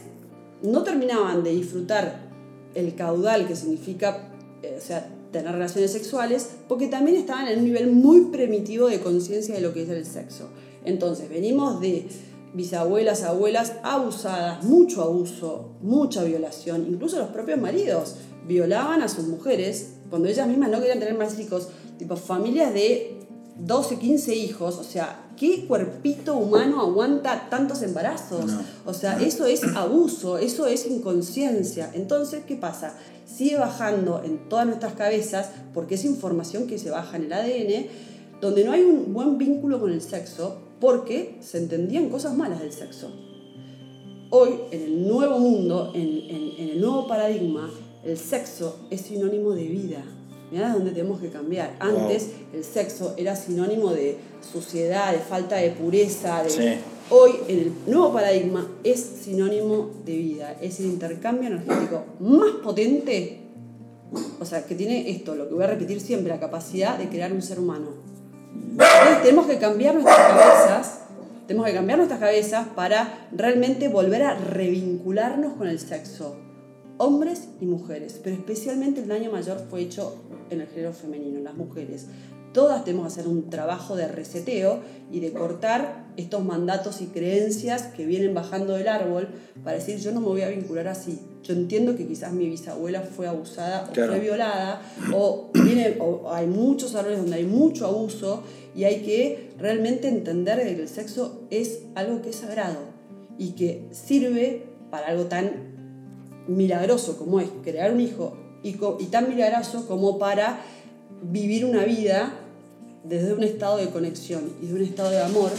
no terminaban de disfrutar el caudal que significa, eh, o sea, tener relaciones sexuales, porque también estaban en un nivel muy primitivo de conciencia de lo que es el sexo. Entonces, venimos de bisabuelas, abuelas abusadas, mucho abuso, mucha violación, incluso los propios maridos violaban a sus mujeres cuando ellas mismas no querían tener más hijos, tipo familias de 12, 15 hijos, o sea, ¿qué cuerpito humano aguanta tantos embarazos? No. O sea, eso es abuso, eso es inconsciencia. Entonces, ¿qué pasa? Sigue bajando en todas nuestras cabezas, porque es información que se baja en el ADN, donde no hay un buen vínculo con el sexo, porque se entendían cosas malas del sexo. Hoy, en el nuevo mundo, en, en- en el nuevo paradigma, el sexo es sinónimo de vida. Mirá dónde tenemos que cambiar. Antes el sexo era sinónimo de suciedad, de falta de pureza. De... Sí. Hoy, en el nuevo paradigma, es sinónimo de vida. Es el intercambio energético más potente. O sea, que tiene esto, lo que voy a repetir siempre, la capacidad de crear un ser humano. Entonces tenemos que cambiar nuestras cabezas, tenemos que cambiar nuestras cabezas para realmente volver a revincularnos con el sexo. Hombres y mujeres, pero especialmente el daño mayor fue hecho en el género femenino, en las mujeres. todas tenemos que hacer un trabajo de reseteo y de cortar estos mandatos y creencias que vienen bajando del árbol para decir yo no me voy a vincular así. Yo entiendo que quizás mi bisabuela fue abusada o Claro. fue violada o, viene, o hay muchos errores donde hay mucho abuso y hay que realmente entender que el sexo es algo que es sagrado y que sirve para algo tan milagroso como es crear un hijo y, tan milagroso como para vivir una vida desde un estado de conexión y de un estado de amor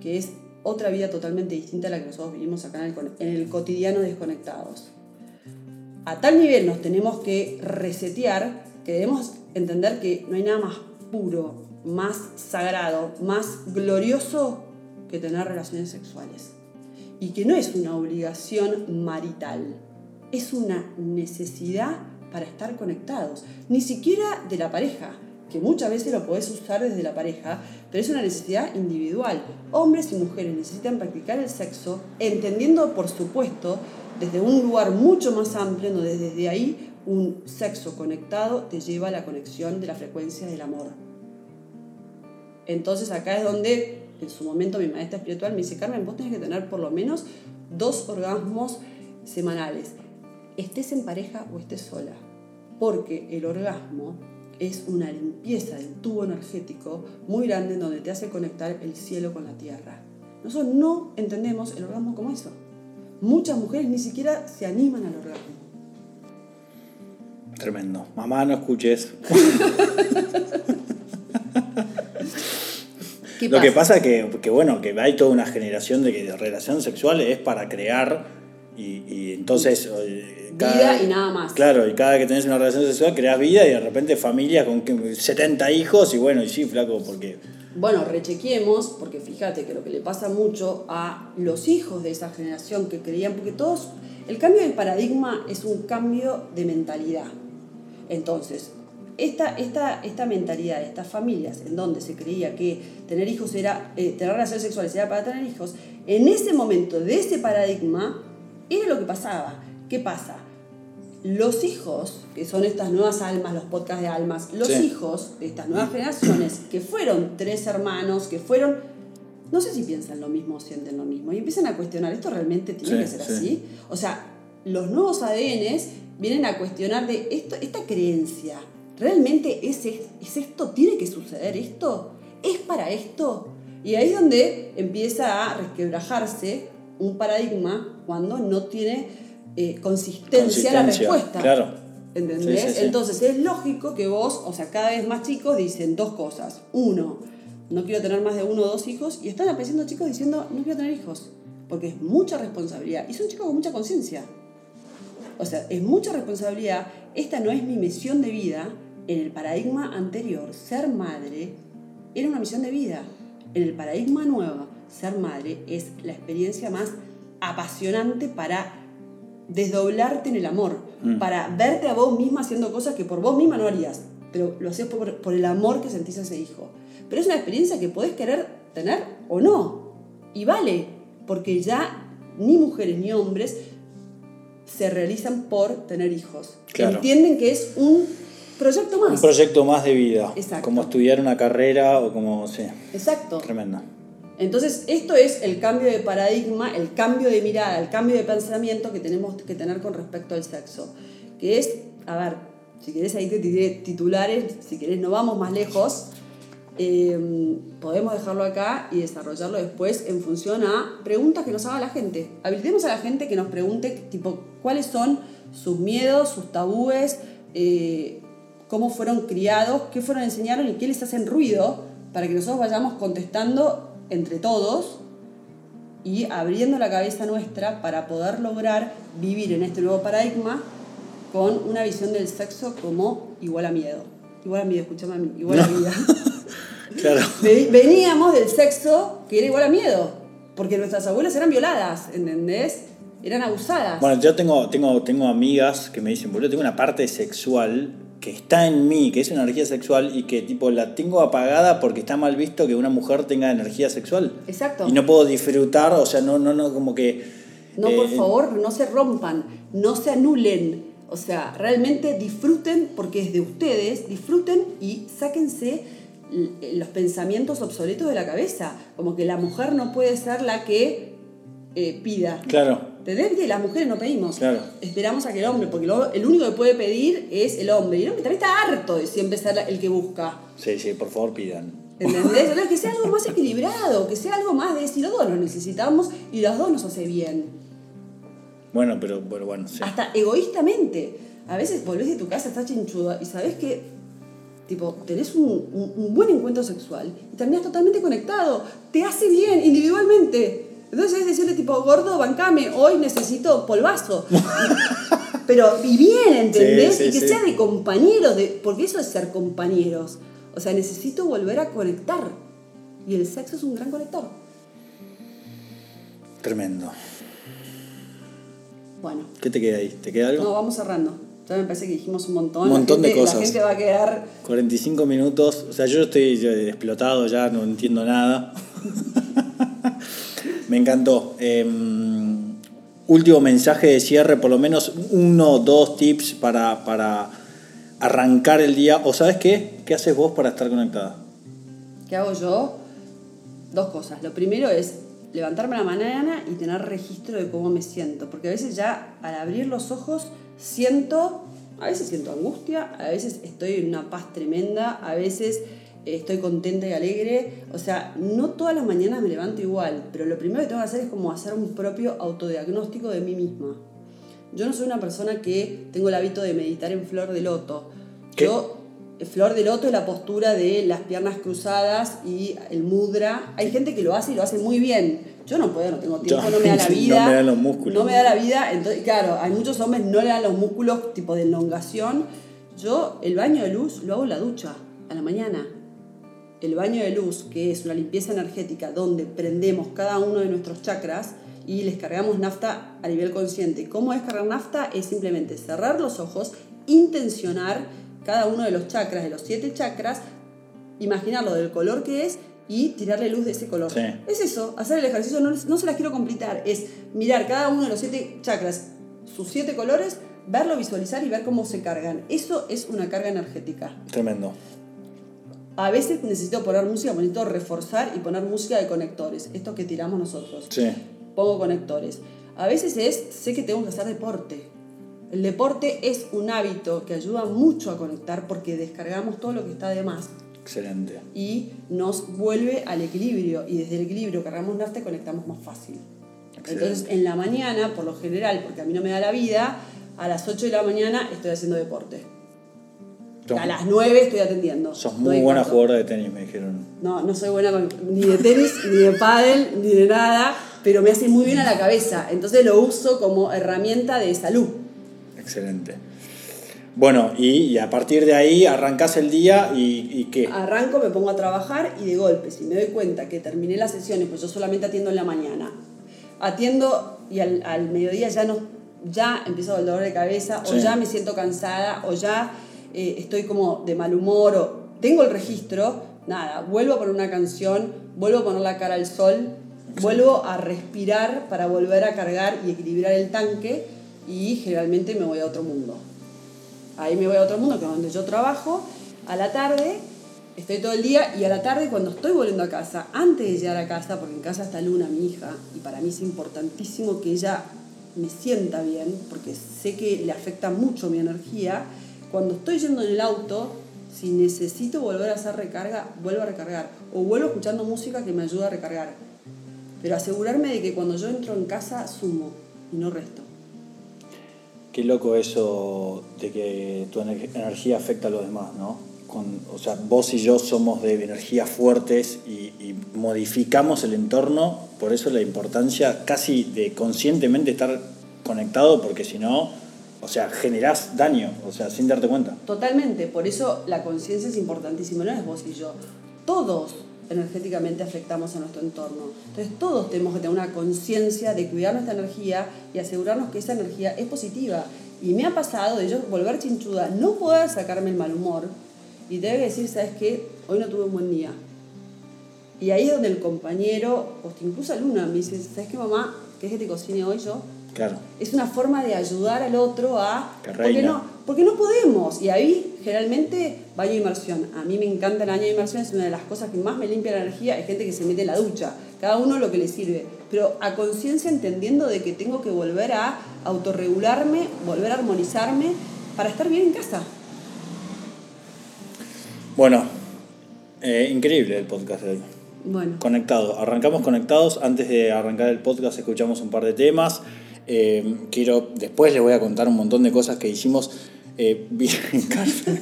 que es otra vida totalmente distinta a la que nosotros vivimos acá en el, en el cotidiano desconectados. A tal nivel nos tenemos que resetear que debemos entender que no hay nada más puro, más sagrado, más glorioso que tener relaciones sexuales. Y que no es una obligación marital, es una necesidad para estar conectados. Ni siquiera de la pareja, que muchas veces lo podés usar desde la pareja, pero es una necesidad individual. Hombres y mujeres necesitan practicar el sexo, entendiendo, por supuesto, desde un lugar mucho más amplio, donde desde ahí un sexo conectado te lleva a la conexión de la frecuencia del amor. Entonces acá es donde en su momento mi maestra espiritual me dice, Carmen, vos tenés que tener por lo menos dos orgasmos semanales, estés en pareja o estés sola, porque el orgasmo es una limpieza del tubo energético muy grande en donde te hace conectar el cielo con la tierra. Nosotros no entendemos el orgasmo como eso. Muchas mujeres ni siquiera se animan al orgasmo. Tremendo. Mamá, no escuches. ¿Qué Lo que pasa que, que, bueno, que hay toda una generación de que relación sexual es para crear y, y entonces... Vida y nada más. Claro, y cada que tenés una relación sexual creas vida y de repente familias con que- 70 hijos y bueno, y sí, flaco, porque... Bueno, rechequemos, porque fíjate que lo que le pasa mucho a los hijos de esa generación que creían, porque todos, el cambio de paradigma es un cambio de mentalidad. Entonces, esta, esta, esta mentalidad de estas familias en donde se creía que tener hijos era, eh, tener relaciones sexuales era para tener hijos, en ese momento de ese paradigma era lo que pasaba. ¿Qué pasa? Los hijos, que son estas nuevas almas, los podcasts de almas, los Sí. hijos de estas nuevas generaciones, que fueron tres hermanos, que fueron, no sé si piensan lo mismo o sienten lo mismo, y empiezan a cuestionar, ¿esto realmente tiene Sí, que ser sí. así? O sea, los nuevos ADNs vienen a cuestionar de esto, esta creencia, ¿realmente es, es, es esto? ¿Tiene que suceder esto? ¿Es para esto? Y ahí es donde empieza a resquebrajarse un paradigma cuando no tiene eh, consistencia, la respuesta. claro. ¿Entendés? Sí, sí, sí. Entonces es lógico que vos, o sea, cada vez más chicos dicen dos cosas. Uno, no quiero tener más de uno o dos hijos. Y están apareciendo chicos diciendo, no quiero tener hijos. Porque es mucha responsabilidad. Y son chicos con mucha conciencia. O sea, es mucha responsabilidad. Esta no es mi misión de vida. En el paradigma anterior, ser madre era una misión de vida. En el paradigma nuevo, ser madre es la experiencia más apasionante para desdoblarte en el amor, Mm. para verte a vos misma haciendo cosas que por vos misma no harías, pero lo haces por, por el amor que sentís a ese hijo. Pero es una experiencia que podés querer tener o no. Y vale, porque ya ni mujeres ni hombres se realizan por tener hijos. Claro. Entienden que es un proyecto más. Un proyecto más de vida. Exacto. Como estudiar una carrera o como... Sí, Exacto. tremendo. Entonces, esto es el cambio de paradigma, el cambio de mirada, el cambio de pensamiento que tenemos que tener con respecto al sexo. Que es, a ver, si querés ahí te tiré titulares, si querés no vamos más lejos, eh, podemos dejarlo acá y desarrollarlo después en función a preguntas que nos haga la gente. Habilitemos a la gente que nos pregunte, tipo, cuáles son sus miedos, sus tabúes, eh, cómo fueron criados, qué fueron enseñaron y qué les hacen ruido para que nosotros vayamos contestando entre todos y abriendo la cabeza nuestra para poder lograr vivir en este nuevo paradigma con una visión del sexo como igual a miedo. Igual a miedo, escúchame a mí, igual a vida. Claro. Ve- Veníamos del sexo que era igual a miedo, porque nuestras abuelas eran violadas, ¿entendés? Eran abusadas. Bueno, yo tengo, tengo, tengo amigas que me dicen, boludo, tengo una parte sexual que está en mí, que es una energía sexual y que tipo la tengo apagada porque está mal visto que una mujer tenga energía sexual. Exacto. Y no puedo disfrutar, o sea, no, no, no, como que... No, por eh, favor, no se rompan, no se anulen. O sea, realmente disfruten porque es de ustedes, disfruten y sáquense l- los pensamientos obsoletos de la cabeza. Como que la mujer no puede ser la que eh, pida. Claro, ¿Entendés? Las mujeres no pedimos. Claro. Esperamos a que el hombre, porque el único que puede pedir es el hombre. Y el hombre también está harto de siempre ser el que busca. sí, sí, por favor pidan. ¿Entendés? Entonces, que sea algo más equilibrado, que sea algo más de decir, los dos lo necesitamos y los dos nos hace bien. Bueno, pero bueno, bueno, sí. Hasta egoístamente. A veces volvés de tu casa, estás chinchuda y sabes que, tipo, tenés un, un- un buen encuentro sexual y terminás totalmente conectado. Te hace bien individualmente. Entonces es decirle, tipo, gordo, bancame, hoy necesito polvazo. Pero y bien, ¿entendés? Sí, sí, y que sí. sea de compañeros, de, porque eso es ser compañeros. O sea, necesito volver a conectar. Y el sexo es un gran conector. Tremendo. Bueno, ¿Qué te queda ahí? ¿Te queda algo? no, vamos cerrando. Ya me parece que dijimos un montón. Un montón de cosas. La gente va a quedar 45 minutos, o sea, yo estoy ya explotado, ya no entiendo nada. Me encantó. Eh, último mensaje de cierre, por lo menos uno o dos tips para, para arrancar el día. ¿O sabes qué? ¿Qué haces vos para estar conectada? ¿Qué hago yo? Dos cosas. Lo primero es levantarme a la mañana y tener registro de cómo me siento. Porque a veces ya al abrir los ojos siento, a veces siento angustia, a veces estoy en una paz tremenda, a veces estoy contenta y alegre. O sea, no todas las mañanas me levanto igual, pero lo primero que tengo que hacer es como hacer un propio autodiagnóstico de mí misma. Yo no soy una persona que tengo el hábito de meditar en flor de loto. ¿Qué? Yo Flor de loto es la postura de las piernas cruzadas y el mudra. Hay gente que lo hace y lo hace muy bien. Yo no puedo, no tengo tiempo, no me da la no vida. me dan los músculos. No me da la vida. Entonces, claro, hay muchos hombres no le dan los músculos tipo de elongación. Yo el baño de luz lo hago en la ducha, a la mañana. El baño de luz, que es una limpieza energética donde prendemos cada uno de nuestros chakras y les cargamos nafta a nivel consciente. ¿Cómo es cargar nafta? Es simplemente cerrar los ojos, intencionar cada uno de los chakras, de los siete chakras, imaginarlo del color que es y tirarle luz de ese color. Sí. Es eso, hacer el ejercicio, no, no se las quiero complicar, es mirar cada uno de los siete chakras, sus siete colores, verlo, visualizar y ver cómo se cargan. Eso es una carga energética. Tremendo. A veces necesito poner música, necesito reforzar y poner música de conectores, estos que tiramos nosotros. Sí. Pongo conectores. A veces es, sé que tengo que hacer deporte. El deporte es un hábito que ayuda mucho a conectar porque descargamos todo lo que está de más Excelente. y nos vuelve al equilibrio. Y desde el equilibrio cargamos nafta y conectamos más fácil. Excelente. Entonces, en la mañana, por lo general, porque a mí no me da la vida, a las 8 de la mañana estoy haciendo deporte. A las 9 estoy atendiendo. sos muy buena cuarto. jugadora de tenis, me dijeron. No, no soy buena con- ni de tenis, ni de pádel, ni de nada, pero me hace muy bien a la cabeza. Entonces lo uso como herramienta de salud. Excelente. Bueno, y, y a partir de ahí arrancás el día y, y qué? Arranco, me pongo a trabajar y de golpe, si me doy cuenta que terminé las sesiones, pues yo solamente atiendo en la mañana. Atiendo y al, al mediodía ya no ya empiezo el dolor de cabeza, o ya me siento cansada, o ya eh, estoy como de mal humor, o tengo el registro, nada, vuelvo a poner una canción, vuelvo a poner la cara al sol, vuelvo a respirar para volver a cargar y equilibrar el tanque y generalmente me voy a otro mundo. Ahí me voy a otro mundo, que es donde yo trabajo. A la tarde estoy todo el día y a la tarde cuando estoy volviendo a casa, antes de llegar a casa, porque en casa está Luna, mi hija, y para mí es importantísimo que ella me sienta bien, porque sé que le afecta mucho mi energía, cuando estoy yendo en el auto, si necesito volver a hacer recarga, vuelvo a recargar. O vuelvo escuchando música que me ayuda a recargar. Pero asegurarme de que cuando yo entro en casa sumo y no resto. Qué loco eso de que tu ener- energía afecta a los demás, ¿no? O sea, vos y yo somos de energías fuertes y modificamos el entorno, por eso la importancia casi de conscientemente estar conectado, porque si no, o sea, generás daño, o sea, sin darte cuenta. Totalmente, por eso la conciencia es importantísima, no es vos y yo. Todos energéticamente afectamos a nuestro entorno. Entonces todos tenemos que tener una conciencia de cuidar nuestra energía y asegurarnos que esa energía es positiva. Y me ha pasado de yo volver chinchuda, no poder sacarme el mal humor y tener que decir, ¿sabes qué? Hoy no tuve un buen día. Y ahí es donde el compañero, o incluso Luna, me dice, ¿sabes qué mamá? ¿Querés que te cocine hoy yo? Claro. es una forma de ayudar al otro a... Que porque no, porque no podemos. Y ahí generalmente baño de inmersión. A mí me encanta el baño de inmersión, es una de las cosas que más me limpia la energía. Hay gente que se mete en la ducha, cada uno lo que le sirve. Pero a conciencia entendiendo de que tengo que volver a autorregularme, volver a armonizarme para estar bien en casa. Bueno, eh, increíble el podcast de hoy. Bueno. Conectado. Arrancamos conectados. Antes de arrancar el podcast escuchamos un par de temas. Eh, quiero, después les voy a contar un montón de cosas que hicimos. Eh, Carmen,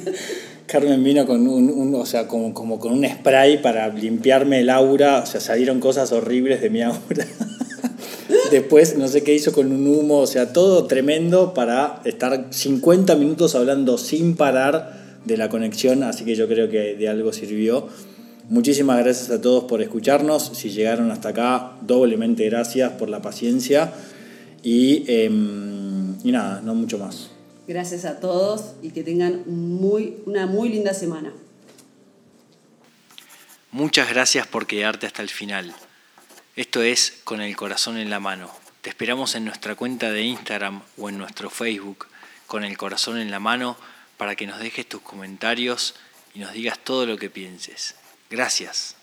Carmen, vino con un, o sea, como, como, con un spray para limpiarme el aura. O sea, salieron cosas horribles de mi aura. Después, no sé qué hizo con un humo, o sea, todo tremendo para estar 50 minutos hablando sin parar de la conexión, así que yo creo que de algo sirvió. Muchísimas gracias a todos por escucharnos. Si llegaron hasta acá, doblemente gracias por la paciencia. Y, em, y nada, no mucho más. Gracias a todos y que tengan muy, una muy linda semana. Muchas gracias por quedarte hasta el final. Esto es Con el Corazón en la Mano. Te esperamos en nuestra cuenta de Instagram o en nuestro Facebook Con el Corazón en la Mano para que nos dejes tus comentarios y nos digas todo lo que pienses. Gracias.